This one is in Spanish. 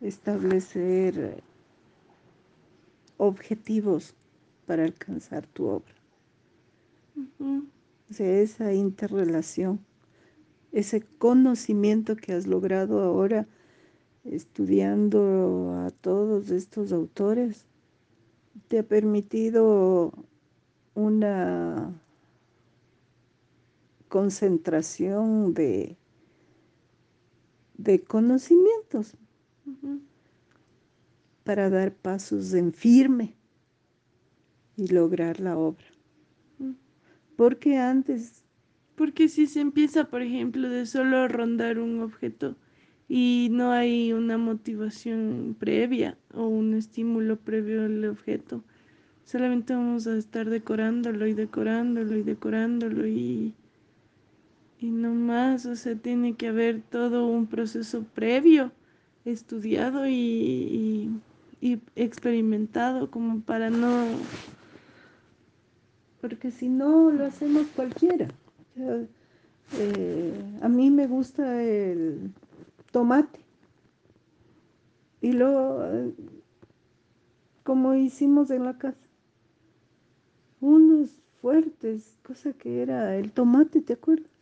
establecer objetivos para alcanzar tu obra. O sea, esa interrelación, ese conocimiento que has logrado ahora estudiando a todos estos autores, te ha permitido una concentración de, de conocimientos para dar pasos en firme y lograr la obra. Porque antes... Porque si se empieza, por ejemplo, de solo rondar un objeto y no hay una motivación previa o un estímulo previo al objeto, solamente vamos a estar decorándolo y decorándolo y decorándolo y, y no más, o sea, tiene que haber todo un proceso previo, estudiado y, y experimentado como para no porque si no lo hacemos cualquiera. Eh, a mí me gusta el tomate y luego, como hicimos en la casa, unos fuertes, cosa que era el tomate, ¿te acuerdas?